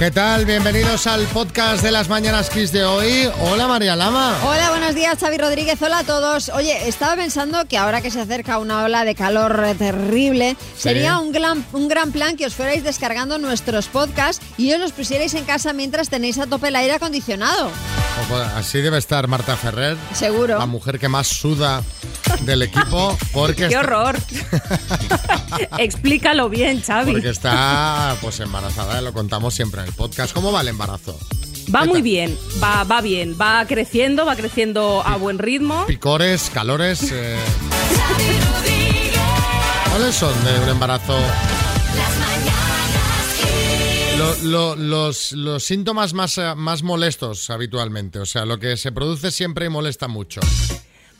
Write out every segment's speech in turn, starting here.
¿Qué tal? Bienvenidos al podcast de las Mañanas Kiss de hoy. Hola María Lama. Hola, buenos días Xavi Rodríguez. Hola a todos. Oye, estaba pensando que ahora que se acerca una ola de calor terrible, sería un gran, un gran plan que os fuerais descargando nuestros podcasts y os los pusierais en casa mientras tenéis a tope el aire acondicionado. Así debe estar Marta Ferrer, Seguro. la mujer que más suda del equipo, porque, ¡Qué horror! Explícalo bien, Xavi. porque está pues embarazada, lo contamos siempre en el podcast. ¿Cómo va el embarazo? Va ¿Qué muy bien, va, va bien, va creciendo, va creciendo a buen ritmo. Picores, calores. eh, ¿Cuáles son de un embarazo? Lo- lo- los, los síntomas más, más molestos habitualmente, o sea, lo que se produce siempre y molesta mucho.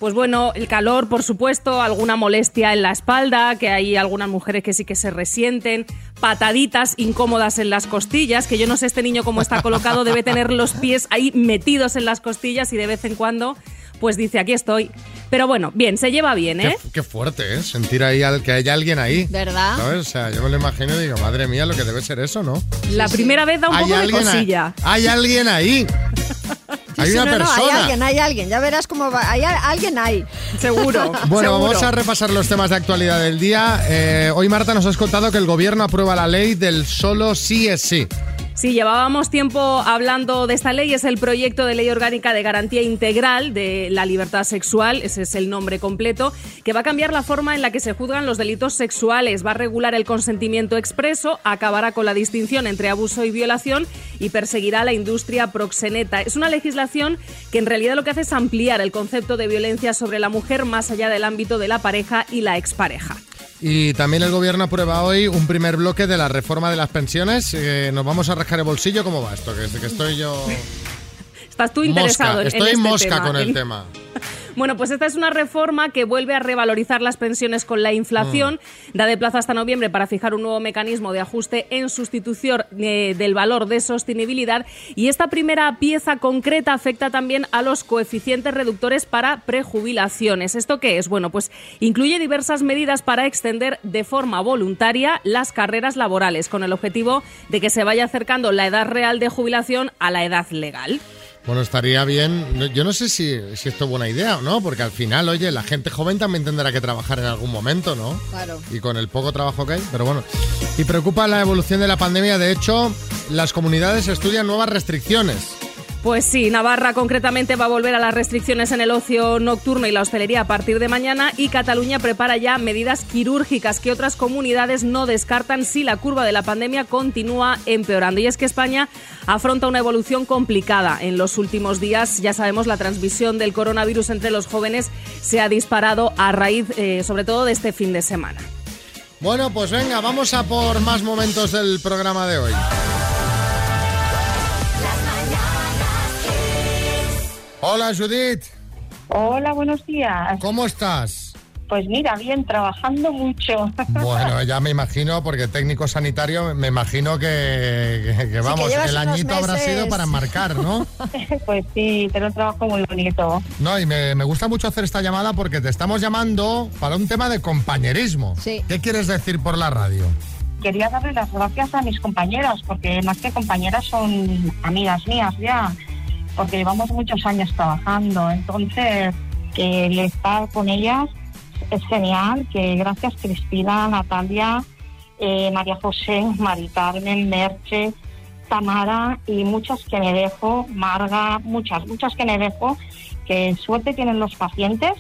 Pues bueno, el calor, por supuesto, alguna molestia en la espalda, que hay algunas mujeres que sí que se resienten, pataditas incómodas en las costillas, que yo no sé este niño cómo está colocado, debe tener los pies ahí metidos en las costillas y de vez en cuando pues dice, aquí estoy. Pero bueno, bien, se lleva bien, ¿eh? Qué, qué fuerte, ¿eh? Sentir ahí al, que hay alguien ahí. ¿Verdad? ¿Sabes? O sea, yo me lo imagino y digo, madre mía, lo que debe ser eso, ¿no? La primera vez da un hay poco de cosilla. Hay alguien ahí. Hay Sí, una no, no, persona. hay alguien, hay alguien. Ya verás cómo va. Hay alguien ahí. Seguro. Bueno, seguro. vamos a repasar los temas de actualidad del día. Eh, hoy, Marta, nos has contado que el gobierno aprueba la ley del solo sí es sí. Sí, llevábamos tiempo hablando de esta ley. Es el proyecto de ley orgánica de garantía integral de la libertad sexual, ese es el nombre completo, que va a cambiar la forma en la que se juzgan los delitos sexuales, va a regular el consentimiento expreso, acabará con la distinción entre abuso y violación y perseguirá la industria proxeneta. Es una legislación que en realidad lo que hace es ampliar el concepto de violencia sobre la mujer más allá del ámbito de la pareja y la expareja. Y también el gobierno aprueba hoy un primer bloque de la reforma de las pensiones. Eh, nos vamos a rascar el bolsillo. ¿Cómo va esto? Que, que estoy yo. Estás tú interesado mosca. en- Estoy este mosca tema, con el tema. Bueno, pues esta es una reforma que vuelve a revalorizar las pensiones con la inflación, Mm. da de plazo hasta noviembre para fijar un nuevo mecanismo de ajuste en sustitución eh, del valor de sostenibilidad y esta primera pieza concreta afecta también a los coeficientes reductores para prejubilaciones. ¿Esto qué es? Bueno, pues incluye diversas medidas para extender de forma voluntaria las carreras laborales con el objetivo de que se vaya acercando la edad real de jubilación a la edad legal. Bueno, estaría bien. Yo no sé si, si esto es buena idea o no, porque al final, oye, la gente joven también tendrá que trabajar en algún momento, ¿no? Claro. Y con el poco trabajo que hay, pero bueno. Y preocupa la evolución de la pandemia. De hecho, las comunidades estudian nuevas restricciones. Pues sí, Navarra concretamente va a volver a las restricciones en el ocio nocturno y la hostelería a partir de mañana y Cataluña prepara ya medidas quirúrgicas que otras comunidades no descartan si la curva de la pandemia continúa empeorando. Y es que España afronta una evolución complicada. En los últimos días, ya sabemos, la transmisión del coronavirus entre los jóvenes se ha disparado a raíz, eh, sobre todo, de este fin de semana. Bueno, pues venga, vamos a por más momentos del programa de hoy. Hola Judith, Hola, buenos días. ¿cómo estás? Pues mira, bien, trabajando mucho. Bueno, ya me imagino, porque técnico sanitario, me imagino que, que- que, vamos, el añito habrá sido para marcar, ¿no? pues sí, tengo un trabajo muy bonito. No, y me, me gusta mucho hacer esta llamada porque te estamos llamando para un tema de compañerismo. Sí. ¿Qué quieres decir por la radio? Quería darle las gracias a mis compañeras, porque más que compañeras son amigas mías ya, porque llevamos muchos años trabajando. Entonces, que el estar con ellas es genial, que gracias Cristina, Natalia, eh, María José, Mari Carmen, Merche, Tamara y muchas que me dejo, Marga, muchas, muchas que me dejo, que suerte tienen los pacientes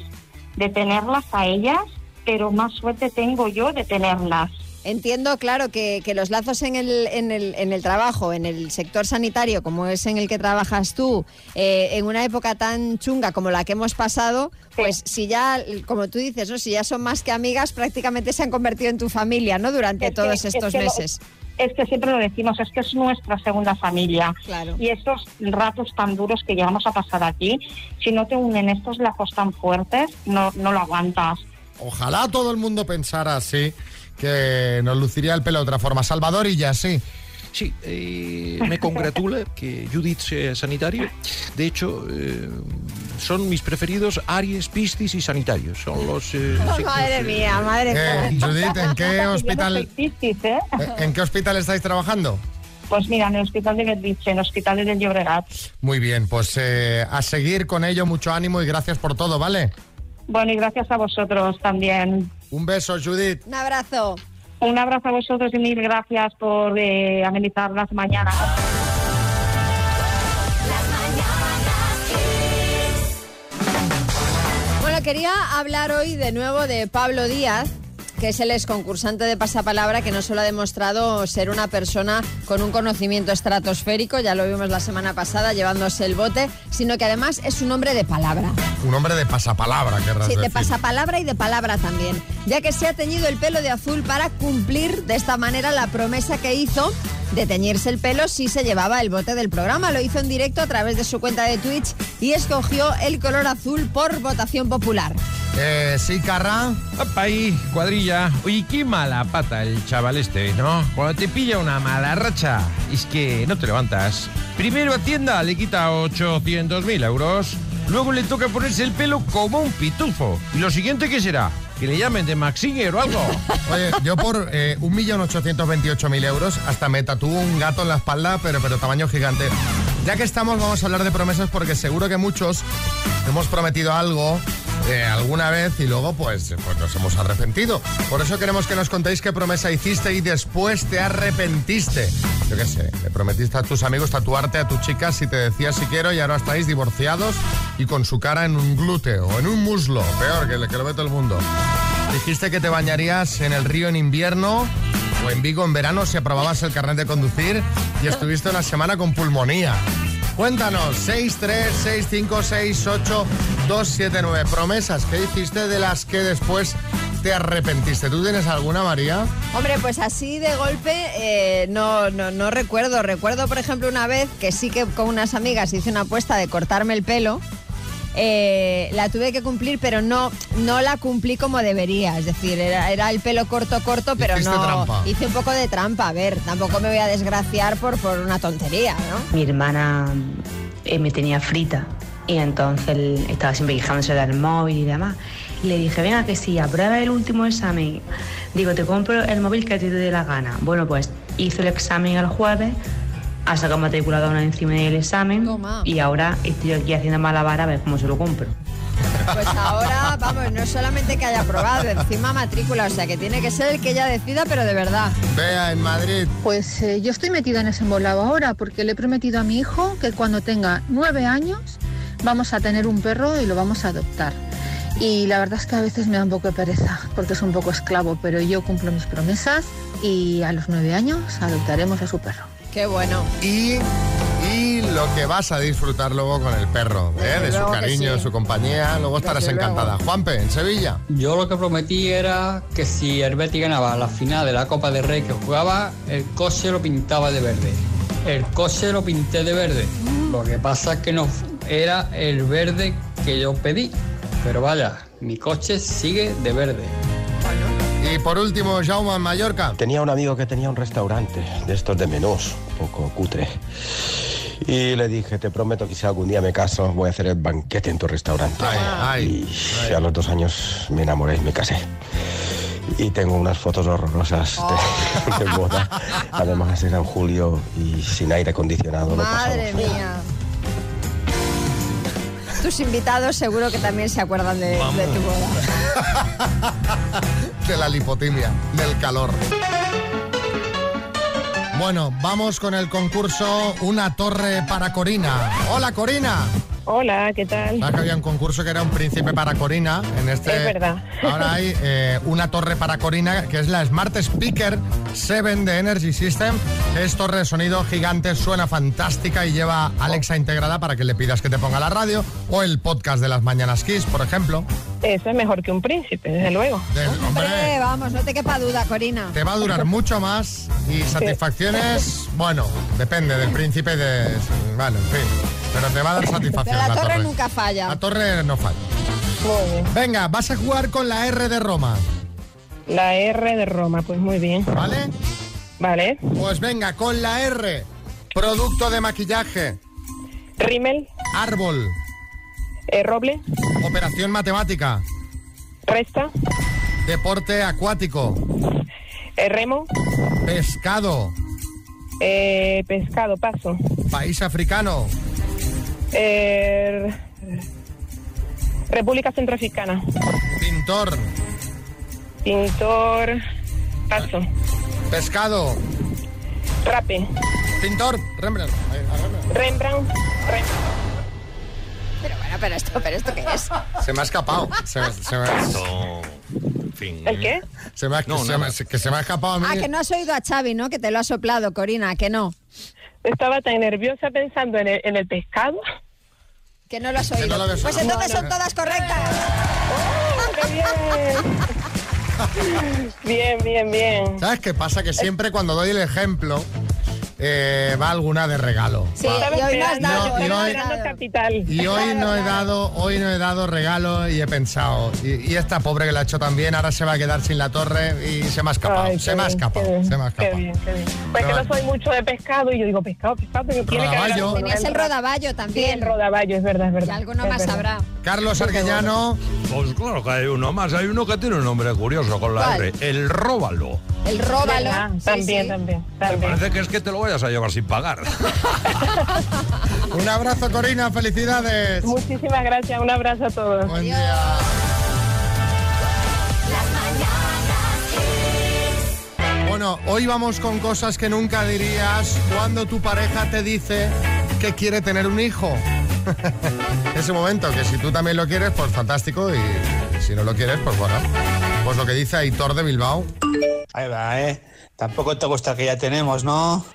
de tenerlas a ellas, pero más suerte tengo yo de tenerlas. Entiendo, claro, que, que los lazos en el, en, el, en el trabajo, en el sector sanitario, como es en el que trabajas tú, eh, en una época tan chunga como la que hemos pasado, pues si ya, como tú dices, ¿no? si ya son más que amigas, prácticamente se han convertido en tu familia, ¿no? Durante Es que- todos es estos lo- meses. es que siempre lo decimos, es que es nuestra segunda familia. Claro. Y estos ratos tan duros que llegamos a pasar aquí, si no te unen estos lazos tan fuertes, no, no lo aguantas. Ojalá todo el mundo pensara así, que nos luciría el pelo de otra forma. Salvador y ya, sí. Sí, eh, me congratula que Judith sea sanitario. De hecho, eh, son mis preferidos Aries, Piscis y Sanitarios. Son los... eh, signos, madre eh, mía, madre Eh, mía. Judith, ¿en qué hospital, Piscis, en qué hospital estáis trabajando? Pues mira, en el hospital de Betlice, en el hospital de Llobregat. Muy bien, pues eh, a seguir con ello, mucho ánimo y gracias por todo, ¿vale? Bueno, y gracias a vosotros también. Un beso, Judith. Un abrazo. Un abrazo a vosotros y mil gracias por eh, amenizar las mañanas. Bueno, quería hablar hoy de nuevo de Pablo Díaz, que es el ex concursante de Pasapalabra que no solo ha demostrado ser una persona con un conocimiento estratosférico, ya lo vimos la semana pasada llevándose el bote, sino que además es un hombre de palabra. Un hombre de pasapalabra, querrás Sí, de decir. pasapalabra y de palabra también, ya que se ha teñido el pelo de azul para cumplir de esta manera la promesa que hizo de teñirse el pelo si se llevaba el bote del programa. Lo hizo en directo a través de su cuenta de Twitch y escogió el color azul por votación popular. Eh, sí, Carra. Apa ahí, cuadrilla. Oye, qué mala pata el chaval este, ¿no? Cuando te pilla una mala racha, es que no te levantas. Primero Hacienda le quita 800.000 euros, luego le toca ponerse el pelo como un pitufo. ¿Y lo siguiente qué será? Que le llamen de Maxinger o algo. Oye, yo por eh, 1.828.000 euros hasta me tatúo un gato en la espalda, pero, pero tamaño gigante. Ya que estamos, vamos a hablar de promesas porque seguro que muchos hemos prometido algo eh, alguna vez y luego pues, pues nos hemos arrepentido. Por eso queremos que nos contéis qué promesa hiciste y después te arrepentiste. Yo qué sé, le prometiste a tus amigos tatuarte a tu chica si te decía si quiero y ahora estáis divorciados y con su cara en un glúteo o en un muslo, peor que, que lo ve todo el mundo. Dijiste que te bañarías en el río en invierno o en Vigo en verano si aprobabas el carnet de conducir y estuviste una semana con pulmonía. Cuéntanos, 636568279. Promesas que hiciste de las que después te arrepentiste. ¿Tú tienes alguna, María? Hombre, pues así de golpe eh, no, no, no recuerdo. Recuerdo, por ejemplo, una vez que sí que con unas amigas hice una apuesta de cortarme el pelo. Eh, la tuve que cumplir, pero no, no la cumplí como debería. Es decir, era, era el pelo corto, corto, pero Hiciste no. trampa. Hice un poco de trampa. A ver, tampoco me voy a desgraciar por, por una tontería, ¿no? Mi hermana eh, me tenía frita y entonces estaba siempre quejándose del móvil y demás. Y le dije, venga, que sí, aprueba el último examen. Digo, te compro el móvil que a ti te dé la gana. Bueno, pues hizo el examen el jueves, ha sacado matrícula una encima del examen Toma. y ahora estoy aquí haciendo malabar a ver cómo se lo compro. Pues ahora, vamos, no es solamente que haya aprobado, encima matrícula, o sea que tiene que ser el que ella decida, pero de verdad. Vea, en Madrid. Pues eh, yo estoy metida en ese embolado ahora porque le he prometido a mi hijo que cuando tenga nueve años vamos a tener un perro y lo vamos a adoptar. Y la verdad es que a veces me da un poco de pereza porque es un poco esclavo, pero yo cumplo mis promesas y a los nueve años adoptaremos a su perro. Qué bueno. Y, y lo que vas a disfrutar luego con el perro, ¿eh? De su cariño, sí. su compañía. Luego estarás Desde luego. encantada. Juanpe, en Sevilla. Yo lo que prometí era que si el Betis ganaba la final de la Copa del Rey que jugaba, el coche lo pintaba de verde. El coche lo pinté de verde. Lo que pasa es que no era el verde que yo pedí. Pero vaya, mi coche sigue de verde. Y por último, Jaume en Mallorca. Tenía un amigo que tenía un restaurante de estos de menús, un poco cutre. Y le dije, te prometo que si algún día me caso, voy a hacer el banquete en tu restaurante. Ay, ay, y a los dos años me enamoré y me casé. Y tengo unas fotos horrorosas de, de boda. Además era en julio y sin aire acondicionado. lo pasamos Madre mía. Tus invitados seguro que también se acuerdan de, de tu boda. de la lipotimia, del calor. Bueno, vamos con el concurso Una torre para Corina. Hola, Corina. Hola, ¿qué tal? ¿Sabes que había un concurso que era un príncipe para Corina? En este, Es verdad. Ahora hay eh, una torre para Corina, que es la Smart Speaker 7 de Energy System. Es torre de sonido gigante, suena fantástica y lleva Alexa integrada para que le pidas que te ponga la radio o el podcast de las Mañanas Kiss, por ejemplo. Eso es mejor que un príncipe, desde luego. Hombre, vamos, no te quepa duda, Corina. te va a durar mucho más y satisfacciones, bueno, depende del príncipe de... Bueno, en fin, pero te va a dar satisfacción Pero la la torre torre. nunca falla. La torre no falla. Muy bien. Venga, vas a jugar con la R de Roma, La R de Roma, pues muy bien. ¿vale? Vale. Pues venga, con la R. Producto de maquillaje, Rímel, árbol, eh, roble, operación matemática, resta, deporte acuático, eh, remo, pescado, Eh, pescado, paso. País africano. Eh, República Centroafricana. Pintor. Pintor, paso. Pescado. Rape. Pintor. Rembrandt. Rembrandt. Rembrandt. Pero bueno, pero esto, pero esto qué es. Se me ha escapado. Se, me- se me- En fin. ¿El qué? se me ha- No, se nada. me- que se me ha escapado a mí. Ah, que no has oído a Xavi, ¿no? Que te lo ha soplado, Corina, que no. Estaba tan nerviosa pensando en el, en el pescado. Que no lo has no oído. pues entonces son todas correctas. ¡Oh, qué bien! bien, bien, bien. ¿Sabes qué pasa? Que siempre cuando doy el ejemplo eh, va alguna de regalo. Sí, y hoy no has dado. No, y hoy- esperando capital. Y hoy no he dado, hoy no he dado regalo y he pensado, y, y esta pobre que la ha hecho también, ahora se va a quedar sin la torre y se me ha escapado, Ay, se me ha escapado, qué bien, se me ha Qué bien, qué bien. Pues que no soy mucho de pescado y yo digo pescado, pescado, pero tiene que. Tenías el rodaballo Sí, también. el rodaballo, es verdad, es Y verdad. alguno es más verdad. habrá. Carlos Arguellano, Pues claro que hay uno más. Hay uno que tiene un nombre curioso con la ¿Cuál? R. El róbalo. El róbalo. También, sí. también, Me también. parece que es que te lo vayas a llevar sin pagar. un abrazo Corina, felicidades. Muchísimas gracias, un abrazo a todos. Buen día. Bueno, hoy vamos con cosas que nunca dirías cuando tu pareja te dice que quiere tener un hijo. Ese momento, que si tú también lo quieres, pues fantástico, y si no lo quieres, pues bueno. Pues lo que dice Aitor de Bilbao. Ahí va, ¿eh? Tampoco te gusta que ya tenemos, ¿no?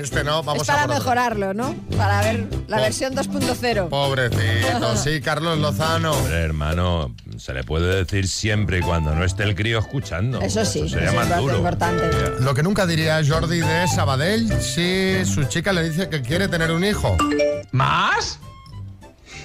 Este no, vamos es para a mejorarlo, ¿no? Para ver la Po- versión 2.0. Pobrecito, sí, Carlos Lozano. Hombre, hermano, se le puede decir siempre y cuando no esté el crío escuchando. Eso sí, sería eso más es duro. importante. Lo que nunca diría Jordi de Sabadell si su chica le dice que quiere tener un hijo. ¿Más?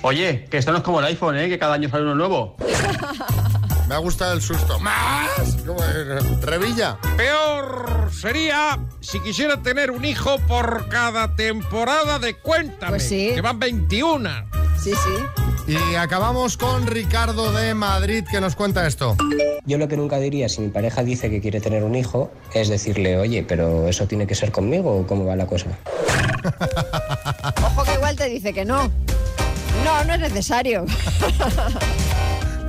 Oye, que esto no es como el iPhone, ¿eh? Que cada año sale uno nuevo. Me ha gustado el susto. ¿Más? ¿Cómo es? Revilla. Peor sería si quisiera tener un hijo por cada temporada de Cuéntame. Pues sí. Que van 21. Sí, sí. Y acabamos con Ricardo de Madrid que nos cuenta esto. Yo lo que nunca diría si mi pareja dice que quiere tener un hijo es decirle, oye, pero eso tiene que ser conmigo o cómo va la cosa. Ojo que igual te dice que no. No, no es necesario.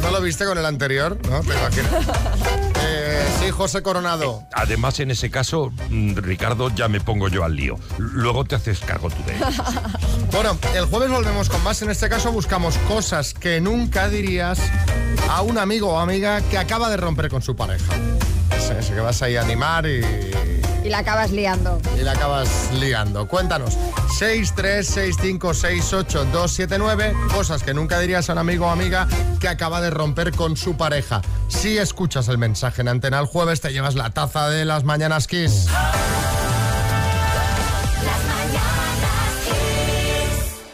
¿No lo viste con el anterior? ¿No? Imagino. Eh, sí, José Coronado. Además, en ese caso, mm, Ricardo, ya me pongo yo al lío. Luego te haces cargo tú de él. Bueno, el jueves volvemos con más. En este caso buscamos cosas que nunca dirías a un amigo o amiga que acaba de romper con su pareja. Ese, ese que vas ahí a animar y, Y la acabas liando. y la acabas liando. Cuéntanos. 636568279. Cosas que nunca dirías a un amigo o amiga que acaba de romper con su pareja. Si escuchas el mensaje en antena el jueves, te llevas la taza de las mañanas Kiss.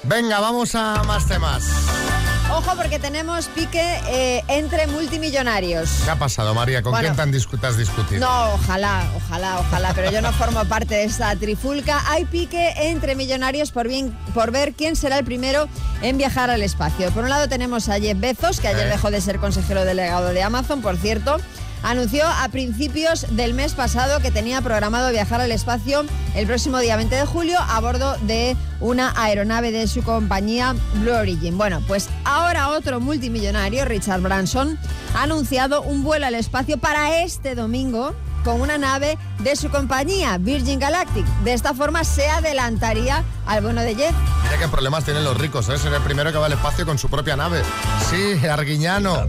Venga, vamos a más temas. Ojo porque tenemos pique eh, entre multimillonarios. ¿Qué ha pasado, María? ¿Con Bueno. quién te, han discu- te has discutido? No, ojalá, ojalá, ojalá, pero yo no formo parte de esta trifulca. Hay pique entre millonarios por, bien, por ver quién será el primero en viajar al espacio. Por un lado tenemos a Jeff Bezos, que ayer Eh. dejó de ser consejero delegado de Amazon, por cierto. Anunció a principios del mes pasado que tenía programado viajar al espacio el próximo día 20 de julio a bordo de una aeronave de su compañía Blue Origin. Bueno, pues ahora otro multimillonario, Richard Branson, ha anunciado un vuelo al espacio para este domingo con una nave de su compañía, Virgin Galactic. De esta forma se adelantaría al bono de Jeff. Mira qué problemas tienen los ricos, ¿eh? Ser el primero que va al espacio con su propia nave. Sí, Arguiñano.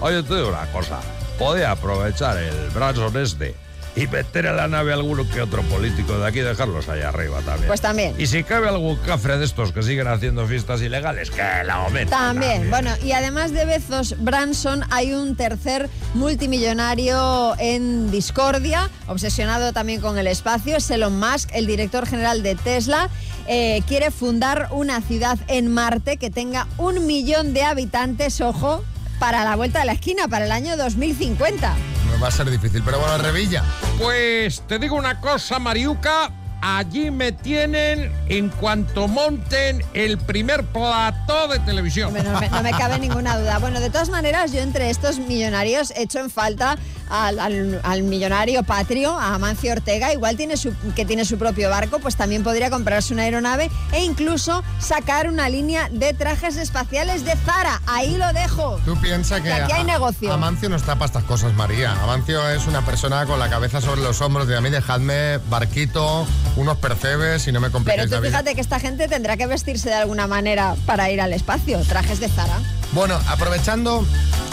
Oye, te digo una cosa. Podía aprovechar el Branson este y meter a la nave a alguno que otro político de aquí y dejarlos allá arriba también. Pues también. Y si cabe algún cafre de estos que siguen haciendo fiestas ilegales, que la aumenten. También, bueno, y además de Bezos, Branson, hay un tercer multimillonario en discordia, obsesionado también con el espacio, es Elon Musk, el director general de Tesla. eh, quiere fundar una ciudad en Marte que tenga un millón de habitantes, ojo, para la vuelta de la esquina, para el año 2050. Me va a ser difícil, pero bueno, Revilla. Pues te digo una cosa, Mariuca. Allí me tienen en cuanto monten el primer plató de televisión. No me, no me cabe ninguna duda. Bueno, de todas maneras, yo entre estos millonarios echo en falta al, al- al millonario patrio, a Amancio Ortega, igual tiene su, que tiene su propio barco, pues también podría comprarse una aeronave e incluso sacar una línea de trajes espaciales de Zara. Ahí lo dejo. Tú piensas que, Que aquí hay negocio. Amancio no está para estas cosas, María. Amancio es una persona con la cabeza sobre los hombros de a mí dejadme barquito, unos percebes y no me Pero compliquéis tú la vida. fíjate que esta gente tendrá que vestirse de alguna manera para ir al espacio. Trajes de Zara. Bueno, aprovechando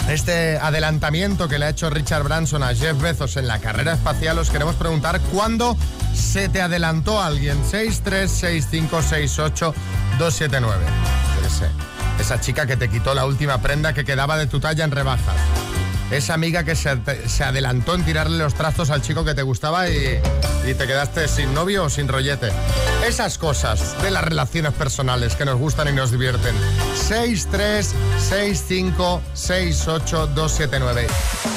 este adelantamiento que le ha hecho Richard Branson a Jeff Bezos en la carrera espacial, os queremos preguntar cuándo se te adelantó alguien. 636568279. Yo qué sé. Esa chica que te quitó la última prenda que quedaba de tu talla en rebajas. Esa amiga que se, adelantó en tirarle los trastos al chico que te gustaba y, y te quedaste sin novio o sin rollete. Esas cosas de las relaciones personales que nos gustan y nos divierten. 636568279.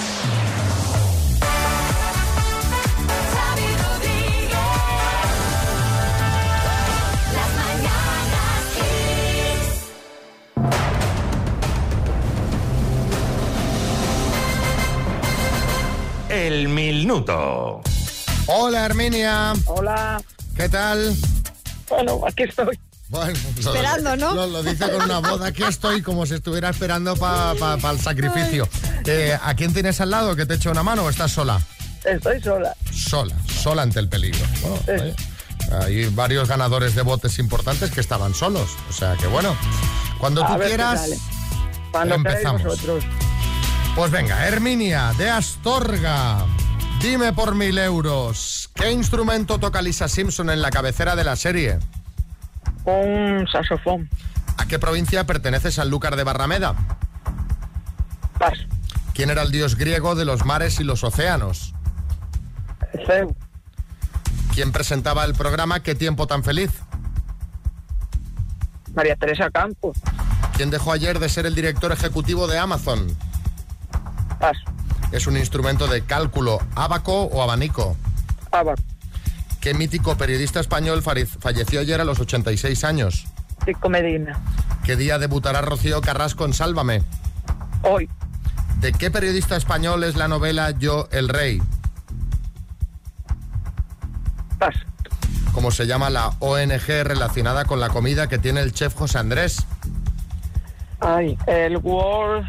El minuto. Hola Herminia. Hola. ¿Qué tal? Bueno, aquí estoy. Bueno, lo- Esperando, ¿no? Lo, lo dice con una voz. Aquí estoy como si estuviera esperando para el sacrificio. Eh, ¿A quién tienes al lado que te eche una mano o estás sola? Estoy sola. Sola, sola ante el peligro. Bueno, hay varios ganadores de botes importantes que estaban solos. O sea que bueno, cuando A tú quieras. Cuando empezamos. vosotros. Pues venga, Herminia de Astorga. Dime por mil euros, ¿qué instrumento toca Lisa Simpson en la cabecera de la serie? Un saxofón. ¿A qué provincia pertenece Sanlúcar de Barrameda? Paso. ¿Quién era el dios griego de los mares y los océanos? Zeus. ¿Quién presentaba el programa Qué tiempo tan feliz? María Teresa Campos. ¿Quién dejó ayer de ser el director ejecutivo de Amazon? Paso. ¿Es un instrumento de cálculo abaco o abanico? Abaco. ¿Qué mítico periodista español falleció ayer a los 86 años? Tico Medina. ¿Qué día debutará Rocío Carrasco en Sálvame? Hoy. ¿De qué periodista español es la novela Yo el Rey? Paso. ¿Cómo se llama la ONG relacionada con la comida que tiene el chef José Andrés? Ay, el World.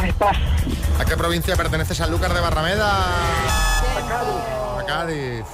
Uf. Ay, paso. ¿A qué provincia pertenece Sanlúcar de Barrameda? A Cádiz.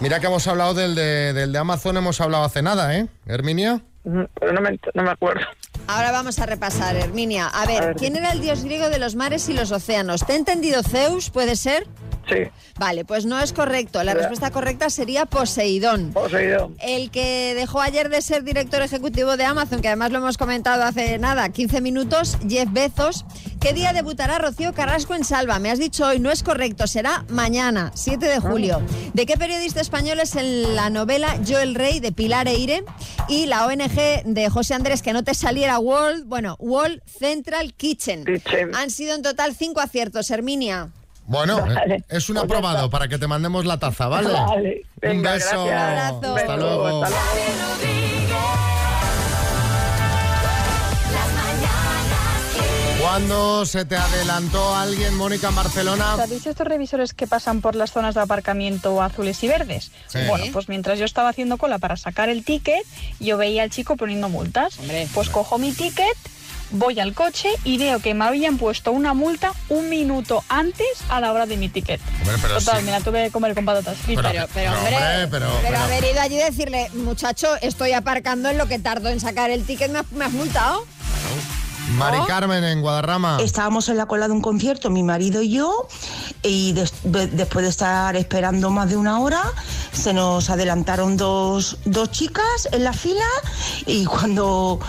Mira que hemos hablado del de, del de Amazon, hemos hablado hace nada, ¿eh? Herminia. Pero no me, no me acuerdo. Ahora vamos a repasar, Herminia. A ver, A ver. ¿quién era el dios griego de los mares y los océanos? ¿Te he entendido Zeus? ¿Puede ser? Sí. Vale, pues no es correcto. La respuesta correcta sería Poseidón. Poseidón. El que dejó ayer de ser director ejecutivo de Amazon, que además lo hemos comentado hace nada, 15 minutos, Jeff Bezos. ¿Qué día debutará Rocío Carrasco en Salva? Me has dicho hoy, no es correcto, será mañana, 7 de julio. ¿De qué periodista español es en la novela Yo el Rey de Pilar Eire? Y la ONG de José Andrés, que no te saliera World, bueno, World Central Kitchen. Han sido en total cinco aciertos, Herminia. Bueno, Vale. eh, es un Pues aprobado para que te mandemos la taza, ¿vale? Vale. Un Venga, beso. gracias. Un abrazo. Hasta Beso, luego. hasta luego. ¿Cuándo se te adelantó alguien, Mónica, en Barcelona? ¿Sabéis estos revisores que pasan por las zonas de aparcamiento azules y verdes? Sí. Bueno, pues mientras yo estaba haciendo cola para sacar el ticket, yo veía al chico poniendo multas. Pues cojo mi ticket, voy al coche y veo que me habían puesto una multa un minuto antes a la hora de mi ticket. Hombre, pero Total, sí. me la tuve que comer con patatas Pero- fritas. Pero, hombre, pero- haber ido allí y decirle, muchacho, estoy aparcando en lo que tardo en sacar el ticket, me has, me has multado. Mari Carmen en Guadarrama. Estábamos en la cola de un concierto, mi marido y yo, y des- de- después de estar esperando más de una hora, se nos adelantaron dos, dos chicas en la fila y cuando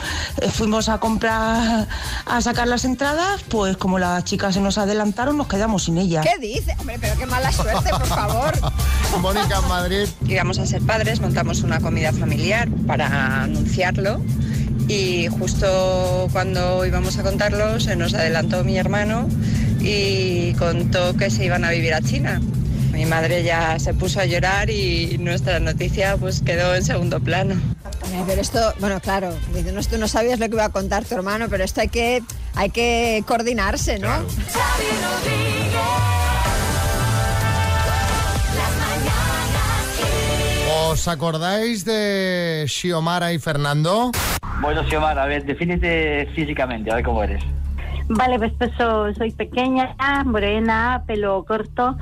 fuimos a comprar, a sacar las entradas, pues como las chicas se nos adelantaron, nos quedamos sin ellas. ¿Qué dice? Hombre, pero qué mala suerte, por favor. Mónica en Madrid. Íbamos a ser padres, montamos una comida familiar para anunciarlo y justo cuando íbamos a contarlo se nos adelantó mi hermano y contó que se iban a vivir a China. Mi madre ya se puso a llorar y nuestra noticia pues quedó en segundo plano. Eh, Pero esto, bueno, claro, tú no sabías lo que iba a contar tu hermano, pero esto hay que, hay que coordinarse, ¿no? ¿Os acordáis de Xiomara y Fernando? Bueno, Xiomara, a ver, defínete físicamente, a ver cómo eres. Vale, pues, pues so- soy pequeña, morena, pelo corto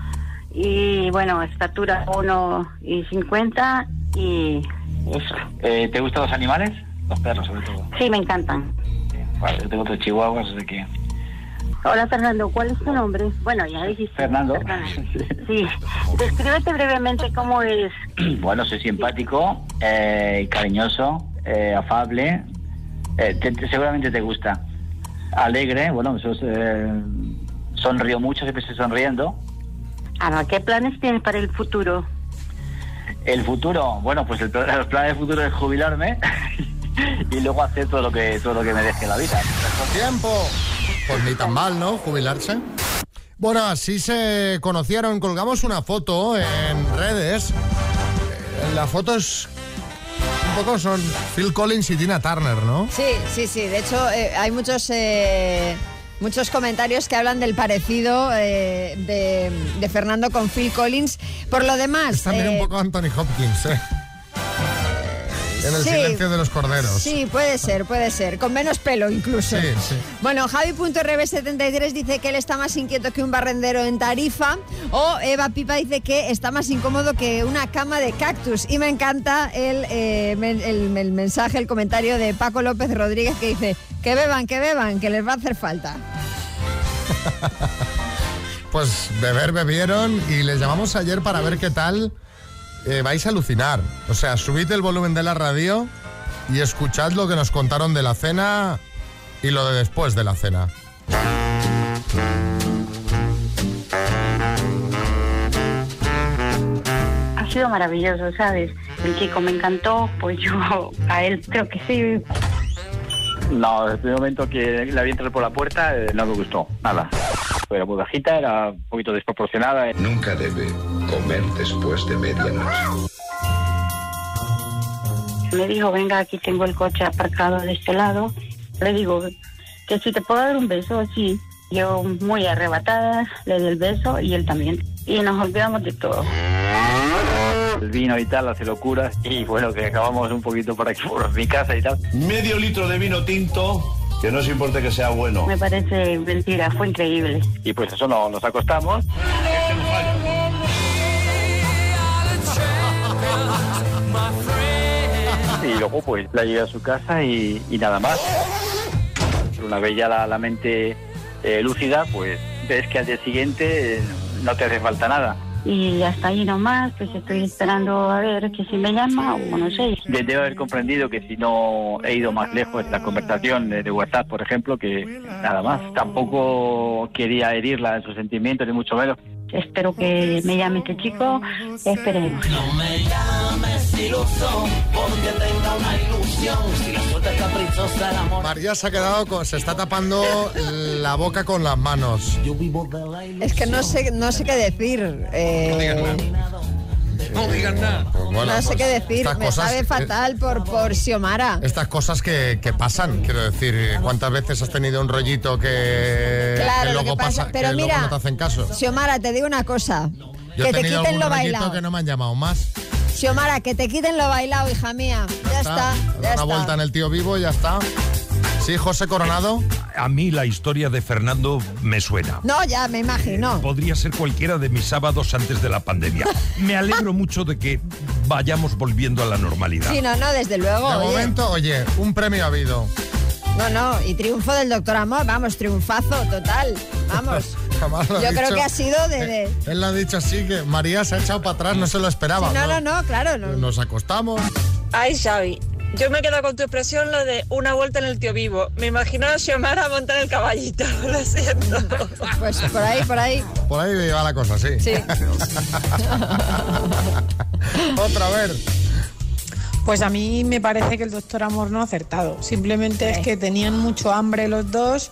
y bueno, estatura 1 y 50 y eso. Eh, ¿Te gustan los animales? Los perros, sobre todo. Sí, me encantan. Vale, yo tengo tres chihuahuas, así que... Hola Fernando, ¿cuál es tu nombre? Bueno, ya dijiste. Fernando. Sí, descríbete brevemente cómo es. Bueno, soy simpático, eh, cariñoso, eh, afable. eh, te- te- seguramente te gusta. Alegre, bueno, eso es, eh, sonrío mucho, siempre estoy sonriendo. Ahora, ¿qué planes tienes para el futuro? El futuro, bueno, pues el, pla- el plan del futuro es jubilarme y luego hacer todo lo que todo lo que me deje la vida. tiempo. Pues ni tan mal, ¿no? Jubilarse. Bueno, así se conocieron. Colgamos una foto en redes. La foto es. Un poco son Phil Collins y Tina Turner, ¿no? Sí, sí, sí. De hecho, eh, hay muchos, eh, muchos comentarios que hablan del parecido eh, de, de Fernando con Phil Collins. Por lo demás. También eh, un poco Anthony Hopkins, ¿eh? En el sí. silencio de los corderos. Sí, puede ser, puede ser. Con menos pelo incluso. Sí, sí. Bueno, Javi.rb73 dice que él está más inquieto que un barrendero en Tarifa. O Eva Pipa dice que está más incómodo que una cama de cactus. Y me encanta el, eh, el mensaje, el comentario de Paco López Rodríguez que dice que beban, que beban, que les va a hacer falta. Pues beber bebieron y les llamamos ayer para ver qué tal. Eh, vais a alucinar. O sea, subid el volumen de la radio y escuchad lo que nos contaron de la cena y lo de después de la cena. Ha sido maravilloso, ¿sabes? El chico me encantó, pues yo a él creo que sí. No, desde el momento que la vi entrar por la puerta eh, no me gustó, nada. Era muy bajita, era un poquito desproporcionada. eh. Nunca debe comer después de medianoche. Me dijo, venga, aquí tengo el coche aparcado de este lado. Le digo que si te puedo dar un beso, así. Yo muy arrebatada, le di el beso y él también. Y nos olvidamos de todo. El vino y tal, hace locuras. Y bueno, que acabamos un poquito por aquí, por mi casa y tal. Medio litro de vino tinto, que no se importe que sea bueno. Me parece mentira, fue increíble. Y pues eso, no, nos acostamos. Y luego pues la llevé a su casa y, y nada más. Una vez ya la, la mente eh, lúcida, pues ves que al día siguiente eh, no te hace falta nada. Y hasta ahí nomás, pues estoy esperando a ver que si me llama o no sé. De- Debo haber comprendido que si no he ido más lejos la conversación de WhatsApp, por ejemplo, que nada más. Tampoco quería herirla en sus sentimientos, ni mucho menos. Espero que me llame este chico, esperemos. No me llames iluso, porque tenga una ilusión. Si la suerte es caprichosa, el amor. María se ha quedado con, se está tapando la boca con las manos. Es que no sé, no sé qué decir. eh, No digan nada. Pues bueno, no sé pues qué decir. Me cosas, sabe fatal por, por Xiomara. Estas cosas que, que pasan, quiero decir, ¿cuántas veces has tenido un rollito que, Claro, que luego que pasa- pasa, pero que luego mira, no te hacen caso? Xiomara, te digo una cosa. Yo he que te quiten algún lo bailado. que no me han llamado más. Xiomara, que te quiten lo bailado, hija mía. Ya está, ya una está. vuelta en el tío vivo y ya está. Sí, José Coronado. A mí la historia de Fernando me suena. No, ya me imagino. Podría ser cualquiera de mis sábados antes de la pandemia. Me alegro mucho de que vayamos volviendo a la normalidad. Sí, no, no, desde luego. De oye. momento, oye, un premio ha habido. No, no, y triunfo del doctor Amor, vamos, triunfazo total. Vamos. Jamás lo ha Yo creo que ha sido de. de- Él lo ha dicho así, que María se ha echado para atrás, no se lo esperaba. Sí, no, no, no, claro. No. Nos acostamos. Ay, Xavi, yo me he quedado con tu expresión lo de una vuelta en el tío vivo. Me imagino a Xiomara montar el caballito, lo siento. Pues por ahí, por ahí. Por ahí va la cosa, sí. Sí. Otra vez. Pues a mí me parece que el doctor Amor no ha acertado. Simplemente es que tenían mucho hambre los dos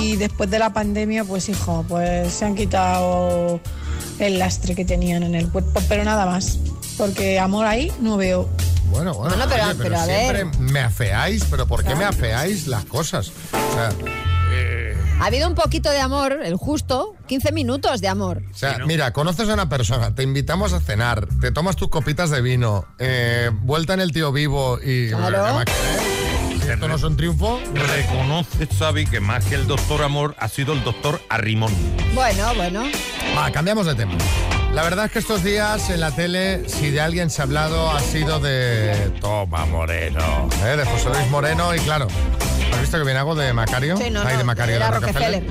y después de la pandemia, pues hijo, pues se han quitado el lastre que tenían en el cuerpo, pero nada más. Porque amor ahí no veo. Bueno, bueno, Bueno, pero- oye, pero a siempre ver. me afeáis, pero ¿por qué me afeáis las cosas? O sea, eh, Ha habido un poquito de amor, el justo, 15 minutos de amor. O sea, mira, conoces a una persona, te invitamos a cenar, te tomas tus copitas de vino, eh, vuelta en el tío vivo y... Claro. ¿Esto no es un triunfo? Reconoce, Xavi, que más que el doctor Amor ha sido el doctor Arrimón. Bueno, bueno. Va, cambiamos de tema. La verdad es que estos días en la tele, si de alguien se ha hablado, ha sido de Toma Moreno, ¿eh? de José Luis Moreno y claro, ¿has visto que viene algo de Macario? Sí, no, Ay, no, de Macario, de Rockefeller.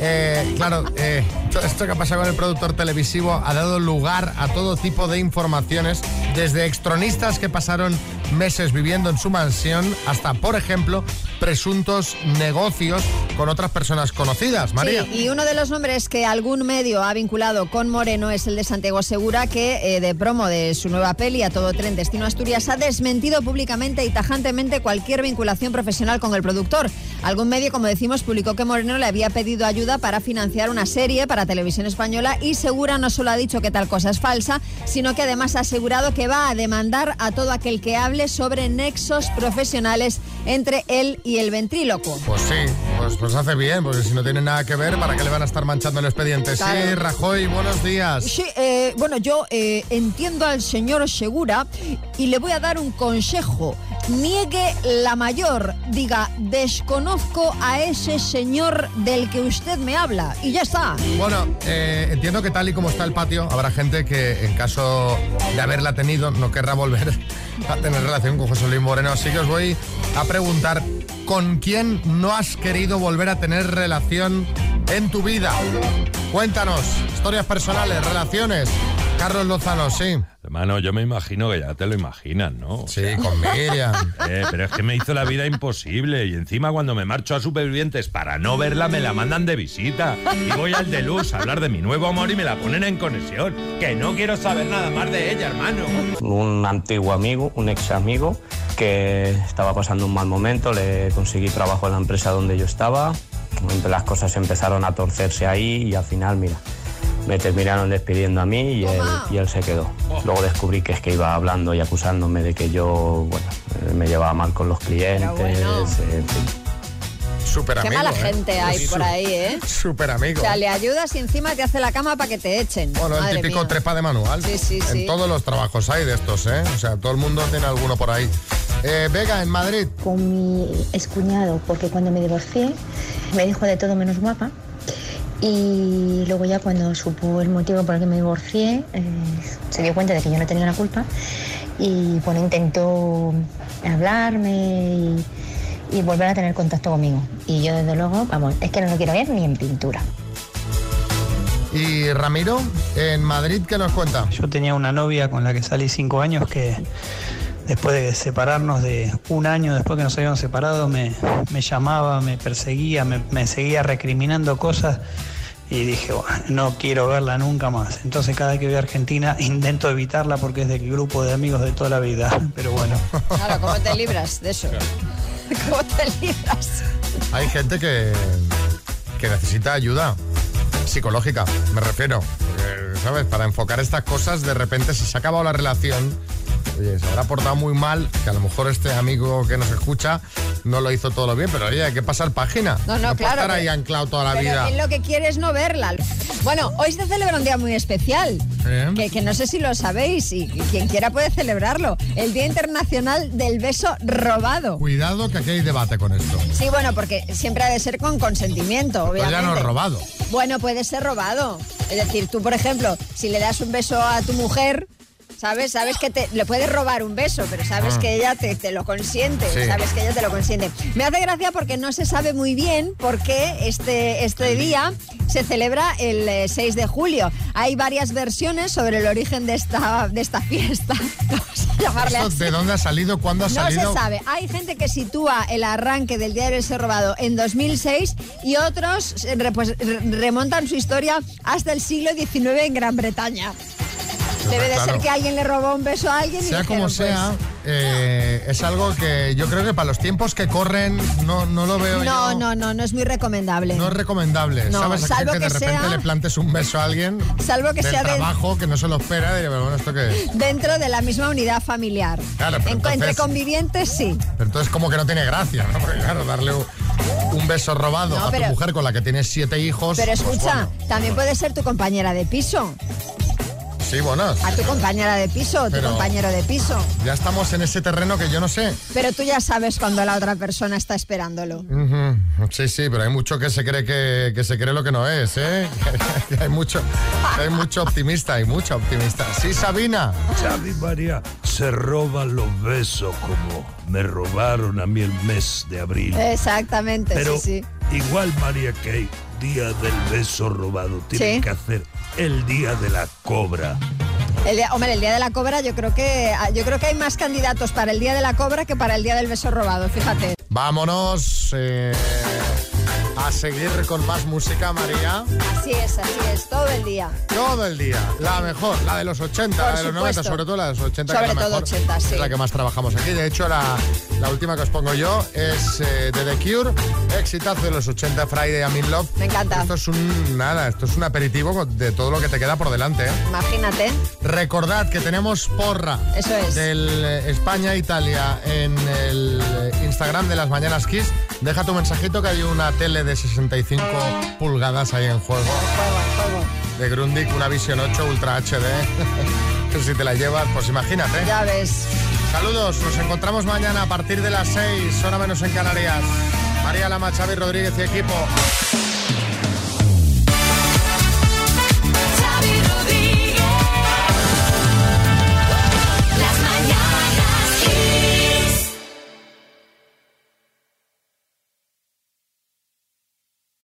Eh, claro, eh, esto que ha pasado con el productor televisivo ha dado lugar a todo tipo de informaciones, desde extronistas que pasaron meses viviendo en su mansión hasta, por ejemplo, presuntos negocios con otras personas conocidas. María. Sí, y uno de los nombres que algún medio ha vinculado con Moreno es el de Santiago Segura, que eh, de promo de su nueva peli A Todo Tren Destino Asturias ha desmentido públicamente y tajantemente cualquier vinculación profesional con el productor. Algún medio, como decimos, publicó que Moreno le había pedido ayuda para financiar una serie para televisión española y Segura no solo ha dicho que tal cosa es falsa, sino que además ha asegurado que va a demandar a todo aquel que hable sobre nexos profesionales entre él y el ventríloco. Pues sí, pues, pues hace bien, porque si no tiene nada que ver, ¿para qué le van a estar manchando el expediente? Sí. Rajoy, buenos días. Sí, eh, bueno, yo eh, entiendo al señor Segura y le voy a dar un consejo. Niegue la mayor, diga, desconozco a ese señor del que usted me habla y ya está. Bueno, eh, entiendo que tal y como está el patio, habrá gente que en caso de haberla tenido no querrá volver a tener relación con José Luis Moreno. Así que os voy a preguntar, ¿con quién no has querido volver a tener relación en tu vida? Cuéntanos, historias personales, relaciones. Carlos Lozano, sí. Hermano, yo me imagino que ya te lo imaginas, ¿no? Sí, con Miriam. Eh, pero es que me hizo la vida imposible y encima cuando me marcho a Supervivientes para no verla me la mandan de visita y voy al Deluxe a hablar de mi nuevo amor y me la ponen en conexión. Que no quiero saber nada más de ella, hermano. Un antiguo amigo, un ex amigo, que estaba pasando un mal momento, le conseguí trabajo en la empresa donde yo estaba, las cosas empezaron a torcerse ahí y al final, mira, me terminaron despidiendo a mí y él, y él se quedó. Luego descubrí que es que iba hablando y acusándome de que yo, bueno, eh, me llevaba mal con los clientes, eh, en fin. Súper Qué amigo. mala ¿eh? gente hay por ahí, ¿eh? Súper O amigo. sea, le ayudas y encima te hace la cama para que te echen. Bueno, el Madre típico mía. trepa de manual. Sí, sí, En sí. todos los trabajos hay de estos, ¿eh? O sea, todo el mundo tiene alguno por ahí. Eh, Vega, en Madrid. con mi excuñado, porque cuando me divorcié me dijo de todo menos guapa. Y luego ya cuando supo el motivo por el que me divorcié, eh, se dio cuenta de que yo no tenía la culpa. Y bueno, intentó hablarme y, y volver a tener contacto conmigo. Y yo desde luego, vamos, es que no lo quiero ver ni en pintura. Y Ramiro, en Madrid, ¿qué nos cuenta? Yo tenía una novia con la que salí cinco años que después de separarnos de un año después que nos habíamos separado me, me llamaba, me perseguía, me, me seguía recriminando cosas y dije, bueno, no quiero verla nunca más. Entonces cada vez que voy a Argentina intento evitarla porque es del grupo de amigos de toda la vida. Pero bueno. Claro, ¿cómo te libras de eso? ¿Cómo te libras? Hay gente que, que necesita ayuda psicológica, me refiero. Porque, ¿Sabes? Para enfocar estas cosas, de repente, si se ha acabado la relación, oye, se habrá portado muy mal, que a lo mejor este amigo que nos escucha no lo hizo todo lo bien, pero oye, hay que pasar página. No, no, puede claro, estar ahí pero- anclado toda la Pero vida. él lo que quiere es no verla. Bueno, hoy se celebra un día muy especial. Que, que no sé si lo sabéis y quien quiera puede celebrarlo. El Día Internacional del Beso Robado. Cuidado que aquí hay debate con esto. Sí, bueno, porque siempre ha de ser con consentimiento, obviamente. ya no es robado. Bueno, puede ser robado. Es decir, tú, por ejemplo, si le das un beso a tu mujer, ¿sabes? Sabes que te, le puedes robar un beso, pero sabes Ah. que ella te, te lo consiente. Sí. Sabes que ella te lo consiente. Me hace gracia porque no se sabe muy bien por qué este, este día se celebra el eh, 6 de julio. Hay varias versiones sobre el origen de esta, de esta fiesta. Vamos a llamarle ¿Esto así. ¿De dónde ha salido? ¿Cuándo ha No salido? se sabe. Hay gente que sitúa el arranque del Día del Robado en 2006 y otros eh, pues, re- remontan su historia hasta el siglo XIX en Gran Bretaña. Debe de Claro. ser que alguien le robó un beso a alguien y Sea dijeron, como pues, sea, eh, es algo que yo creo que para los tiempos que corren no, no lo veo No, yo. no, no, no es muy recomendable. No es recomendable, No, ¿sabes? Salvo que de repente sea- le plantes un beso a alguien Salvo que del sea de- trabajo que no se lo espera y dice, pero bueno, ¿esto qué es? Dentro de la misma unidad familiar. Claro, pero En- Entre convivientes, sí. Pero entonces como que no tiene gracia, ¿no? Porque claro, darle un, un beso robado No, a pero- tu mujer con la que tienes siete hijos. Pero pues escucha, bueno. también puede ser tu compañera de piso. Sí, bueno, A tu compañera de piso tu compañero de piso. ya estamos en ese terreno que yo no sé. Pero tú ya sabes cuando la otra persona está esperándolo. Sí, sí, pero hay mucho que se cree que, que se cree lo que no es, ¿eh? Hay mucho, hay mucho optimista, hay mucho optimista. Sí, Sabina. Xavi María se roban los besos como me robaron a mí el mes de abril. Exactamente, Pero sí, sí. Igual, María, que hay día del beso robado, tienen Sí. que hacer el día de la cobra. El día, hombre, el día de la cobra yo creo que yo creo que hay más candidatos para el día de la cobra que para el día del beso robado, fíjate. Vámonos eh, a seguir con más música, María. Así es, así es, todo el día. Todo el día. La mejor, la de los 80, Por la de los 90, supuesto. sobre todo la de los 80. Sobre que la todo mejor, 80, sí. Es la que más trabajamos aquí. De hecho, la, la última que os pongo yo es eh, de The Cure, exitazo de los 80, Friday I'm in Love. Me encanta. Esto es un, nada, esto es un aperitivo de todo lo que te queda por delante. ¿eh? Imagínate. Recordad que tenemos porra Eso es. del eh, España-Italia en el Instagram de las Mañanas Kiss. Deja tu mensajito que hay una tele de 65 pulgadas ahí en juego. De Grundig, una Vision 8 Ultra HD. que si te la llevas, pues imagínate. Ya ves. Saludos, nos encontramos mañana a partir de las 6, hora menos en Canarias. María Lama, Xavi Rodríguez y equipo.